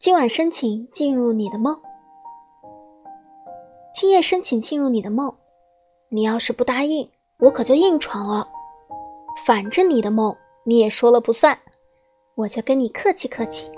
今晚申请进入你的梦。今夜申请进入你的梦你要是不答应我可就硬闯了。反正你的梦你也说了不算我就跟你客气客气。